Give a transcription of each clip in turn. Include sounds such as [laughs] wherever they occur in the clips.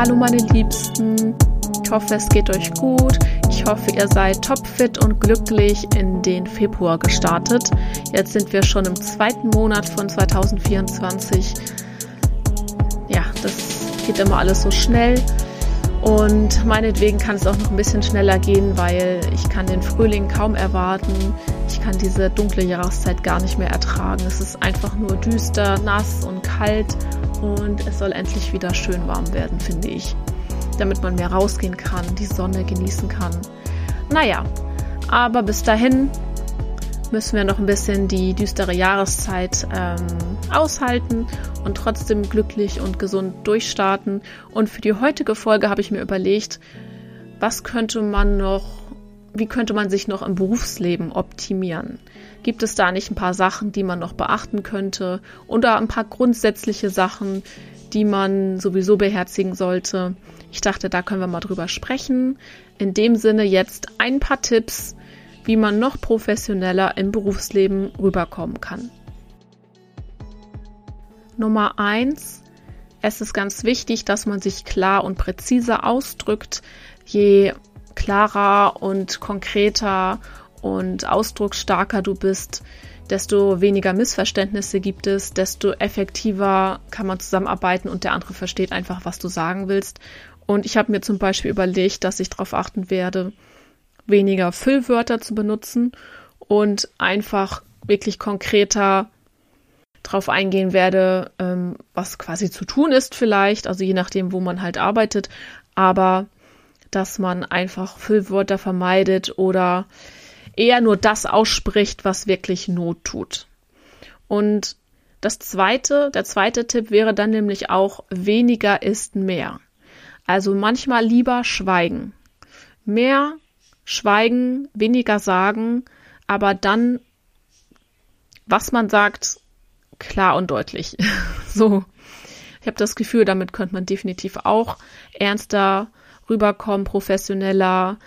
Hallo meine Liebsten, ich hoffe es geht euch gut. Ich hoffe ihr seid topfit und glücklich in den Februar gestartet. Jetzt sind wir schon im zweiten Monat von 2024. Ja, das geht immer alles so schnell. Und meinetwegen kann es auch noch ein bisschen schneller gehen, weil ich kann den Frühling kaum erwarten. Ich kann diese dunkle Jahreszeit gar nicht mehr ertragen. Es ist einfach nur düster, nass und kalt und es soll endlich wieder schön warm werden, finde ich. Damit man mehr rausgehen kann, die Sonne genießen kann. Naja, aber bis dahin müssen wir noch ein bisschen die düstere Jahreszeit ähm, aushalten und trotzdem glücklich und gesund durchstarten. Und für die heutige Folge habe ich mir überlegt, was könnte man noch, wie könnte man sich noch im Berufsleben optimieren? Gibt es da nicht ein paar Sachen, die man noch beachten könnte oder ein paar grundsätzliche Sachen, die man sowieso beherzigen sollte? Ich dachte, da können wir mal drüber sprechen. In dem Sinne jetzt ein paar Tipps, wie man noch professioneller im Berufsleben rüberkommen kann. Nummer eins: Es ist ganz wichtig, dass man sich klar und präzise ausdrückt. Je klarer und konkreter und ausdrucksstarker du bist, desto weniger Missverständnisse gibt es, desto effektiver kann man zusammenarbeiten und der andere versteht einfach, was du sagen willst. Und ich habe mir zum Beispiel überlegt, dass ich darauf achten werde, weniger Füllwörter zu benutzen und einfach wirklich konkreter drauf eingehen werde, ähm, was quasi zu tun ist vielleicht, also je nachdem, wo man halt arbeitet, aber dass man einfach Füllwörter vermeidet oder eher nur das ausspricht, was wirklich Not tut. Und das zweite, der zweite Tipp wäre dann nämlich auch weniger ist mehr. Also manchmal lieber schweigen. Mehr schweigen, weniger sagen, aber dann, was man sagt, klar und deutlich. [laughs] so. Ich habe das Gefühl, damit könnte man definitiv auch ernster rüberkommen, professioneller.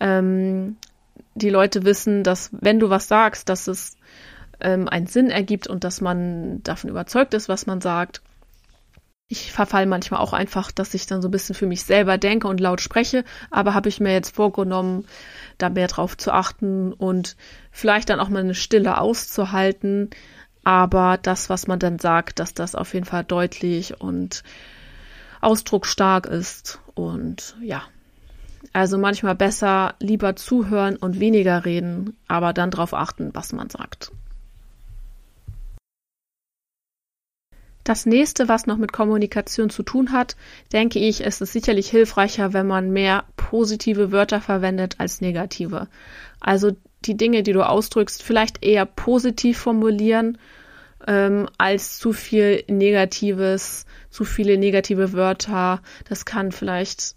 Ähm, die Leute wissen, dass wenn du was sagst, dass es ähm, einen Sinn ergibt und dass man davon überzeugt ist, was man sagt. Ich verfall manchmal auch einfach, dass ich dann so ein bisschen für mich selber denke und laut spreche, aber habe ich mir jetzt vorgenommen, da mehr drauf zu achten und vielleicht dann auch mal eine Stille auszuhalten, aber das, was man dann sagt, dass das auf jeden Fall deutlich und ausdrucksstark ist und ja. Also manchmal besser lieber zuhören und weniger reden, aber dann darauf achten, was man sagt. Das nächste, was noch mit Kommunikation zu tun hat, denke ich, ist es sicherlich hilfreicher, wenn man mehr positive Wörter verwendet als negative. Also die Dinge, die du ausdrückst, vielleicht eher positiv formulieren, ähm, als zu viel Negatives, zu viele negative Wörter. Das kann vielleicht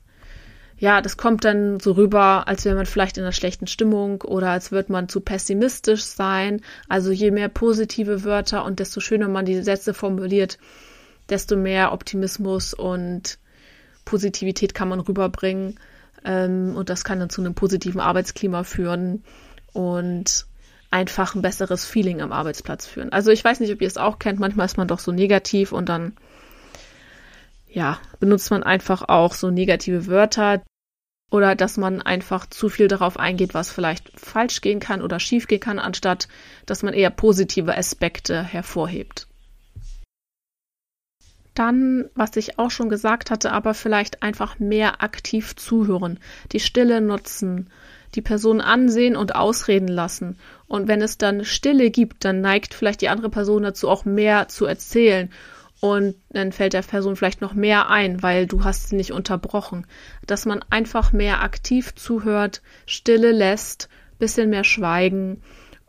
ja, das kommt dann so rüber, als wäre man vielleicht in einer schlechten Stimmung oder als würde man zu pessimistisch sein. Also je mehr positive Wörter und desto schöner man die Sätze formuliert, desto mehr Optimismus und Positivität kann man rüberbringen. Ähm, und das kann dann zu einem positiven Arbeitsklima führen und einfach ein besseres Feeling am Arbeitsplatz führen. Also ich weiß nicht, ob ihr es auch kennt. Manchmal ist man doch so negativ und dann ja, benutzt man einfach auch so negative Wörter oder dass man einfach zu viel darauf eingeht, was vielleicht falsch gehen kann oder schief gehen kann, anstatt dass man eher positive Aspekte hervorhebt. Dann, was ich auch schon gesagt hatte, aber vielleicht einfach mehr aktiv zuhören, die Stille nutzen, die Person ansehen und ausreden lassen. Und wenn es dann Stille gibt, dann neigt vielleicht die andere Person dazu, auch mehr zu erzählen und dann fällt der Person vielleicht noch mehr ein, weil du hast sie nicht unterbrochen. Dass man einfach mehr aktiv zuhört, Stille lässt, bisschen mehr schweigen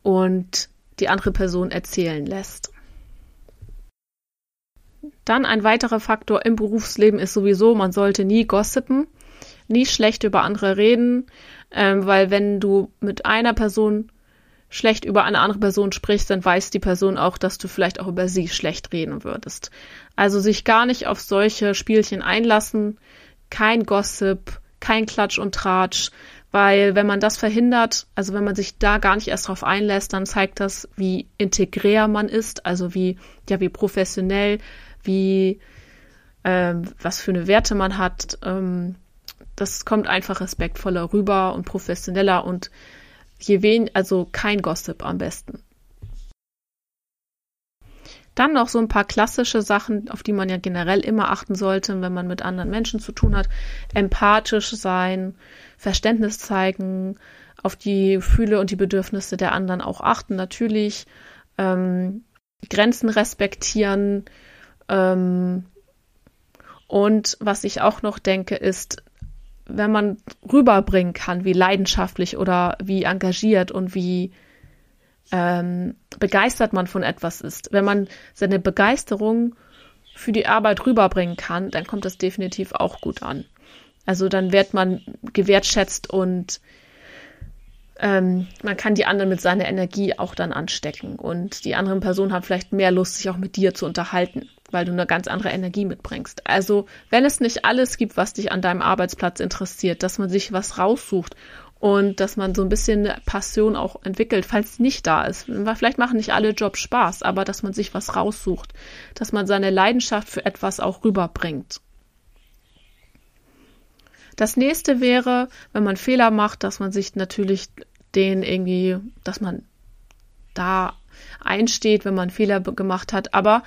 und die andere Person erzählen lässt. Dann ein weiterer Faktor im Berufsleben ist sowieso, man sollte nie gossipen, nie schlecht über andere reden, ähm, weil wenn du mit einer Person schlecht über eine andere Person sprichst, dann weiß die Person auch, dass du vielleicht auch über sie schlecht reden würdest. Also sich gar nicht auf solche Spielchen einlassen, kein Gossip, kein Klatsch und Tratsch, weil wenn man das verhindert, also wenn man sich da gar nicht erst drauf einlässt, dann zeigt das, wie integrär man ist, also wie, ja, wie professionell, wie ähm, was für eine Werte man hat. Ähm, das kommt einfach respektvoller rüber und professioneller und je wen, also kein Gossip am besten. Dann noch so ein paar klassische Sachen, auf die man ja generell immer achten sollte, wenn man mit anderen Menschen zu tun hat. Empathisch sein, Verständnis zeigen, auf die Gefühle und die Bedürfnisse der anderen auch achten, natürlich. Ähm, Grenzen respektieren. Ähm, und was ich auch noch denke, ist, wenn man rüberbringen kann, wie leidenschaftlich oder wie engagiert und wie ähm, begeistert man von etwas ist. Wenn man seine Begeisterung für die Arbeit rüberbringen kann, dann kommt das definitiv auch gut an. Also dann wird man gewertschätzt und ähm, man kann die anderen mit seiner Energie auch dann anstecken. Und die anderen Personen haben vielleicht mehr Lust, sich auch mit dir zu unterhalten, weil du eine ganz andere Energie mitbringst. Also wenn es nicht alles gibt, was dich an deinem Arbeitsplatz interessiert, dass man sich was raussucht und dass man so ein bisschen Passion auch entwickelt, falls nicht da ist. Vielleicht machen nicht alle Jobs Spaß, aber dass man sich was raussucht, dass man seine Leidenschaft für etwas auch rüberbringt. Das nächste wäre, wenn man Fehler macht, dass man sich natürlich den irgendwie, dass man da einsteht, wenn man Fehler gemacht hat. Aber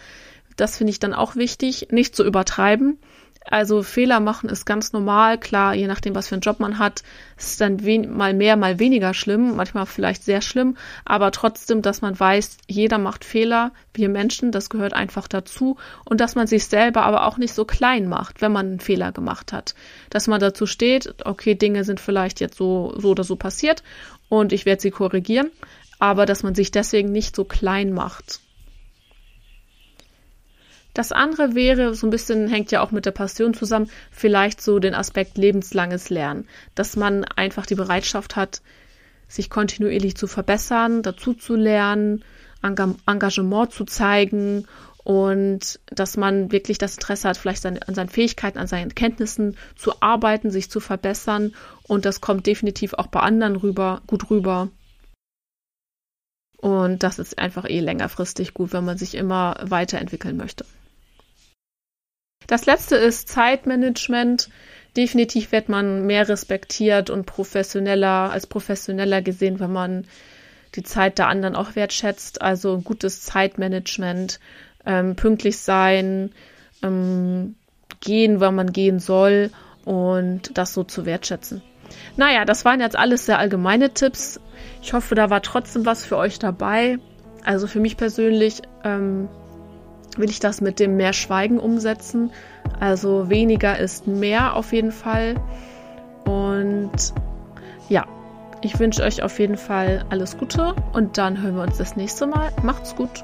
das finde ich dann auch wichtig, nicht zu übertreiben. Also Fehler machen ist ganz normal, klar, je nachdem, was für einen Job man hat, ist dann mal mehr, mal weniger schlimm, manchmal vielleicht sehr schlimm, aber trotzdem, dass man weiß, jeder macht Fehler, wir Menschen, das gehört einfach dazu und dass man sich selber aber auch nicht so klein macht, wenn man einen Fehler gemacht hat. Dass man dazu steht, okay, Dinge sind vielleicht jetzt so, so oder so passiert und ich werde sie korrigieren, aber dass man sich deswegen nicht so klein macht. Das andere wäre, so ein bisschen hängt ja auch mit der Passion zusammen, vielleicht so den Aspekt lebenslanges Lernen, dass man einfach die Bereitschaft hat, sich kontinuierlich zu verbessern, dazu zu lernen, Engagement zu zeigen und dass man wirklich das Interesse hat, vielleicht an seinen Fähigkeiten, an seinen Kenntnissen zu arbeiten, sich zu verbessern und das kommt definitiv auch bei anderen rüber, gut rüber. Und das ist einfach eh längerfristig gut, wenn man sich immer weiterentwickeln möchte. Das letzte ist Zeitmanagement. Definitiv wird man mehr respektiert und professioneller, als professioneller gesehen, wenn man die Zeit der anderen auch wertschätzt. Also gutes Zeitmanagement, ähm, pünktlich sein, ähm, gehen, wann man gehen soll und das so zu wertschätzen. Naja, das waren jetzt alles sehr allgemeine Tipps. Ich hoffe, da war trotzdem was für euch dabei. Also für mich persönlich ähm, will ich das mit dem mehr Schweigen umsetzen. Also weniger ist mehr auf jeden Fall. Und ja, ich wünsche euch auf jeden Fall alles Gute und dann hören wir uns das nächste Mal. Macht's gut.